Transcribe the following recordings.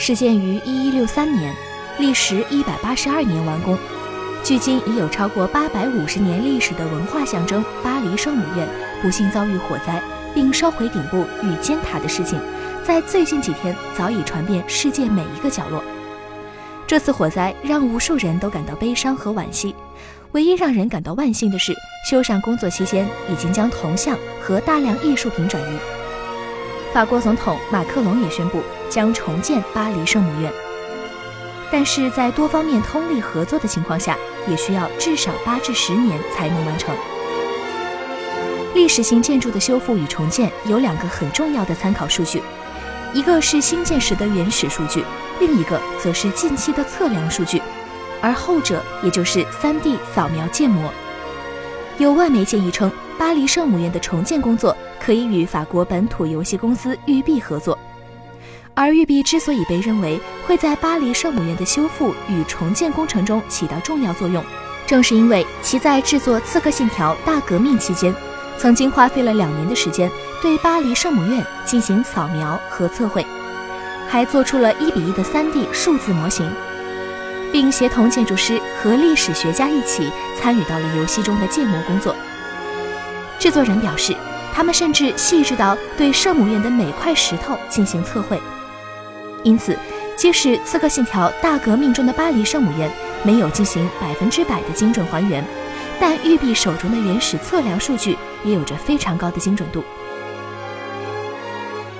始建于一一六三年，历时一百八十二年完工。距今已有超过八百五十年历史的文化象征巴黎圣母院不幸遭遇火灾，并烧毁顶部与尖塔的事情，在最近几天早已传遍世界每一个角落。这次火灾让无数人都感到悲伤和惋惜。唯一让人感到万幸的是，修缮工作期间已经将铜像和大量艺术品转移。法国总统马克龙也宣布将重建巴黎圣母院。但是在多方面通力合作的情况下，也需要至少八至十年才能完成。历史性建筑的修复与重建有两个很重要的参考数据，一个是兴建时的原始数据，另一个则是近期的测量数据，而后者也就是 3D 扫描建模。有外媒建议称，巴黎圣母院的重建工作可以与法国本土游戏公司育碧合作。而玉璧之所以被认为会在巴黎圣母院的修复与重建工程中起到重要作用，正是因为其在制作《刺客信条：大革命》期间，曾经花费了两年的时间对巴黎圣母院进行扫描和测绘，还做出了一比一的 3D 数字模型，并协同建筑师和历史学家一起参与到了游戏中的建模工作。制作人表示，他们甚至细致到对圣母院的每块石头进行测绘。因此，即使《刺客信条：大革命》中的巴黎圣母院没有进行百分之百的精准还原，但玉璧手中的原始测量数据也有着非常高的精准度。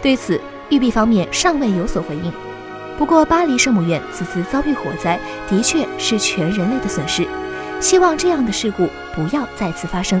对此，玉璧方面尚未有所回应。不过，巴黎圣母院此次遭遇火灾，的确是全人类的损失，希望这样的事故不要再次发生。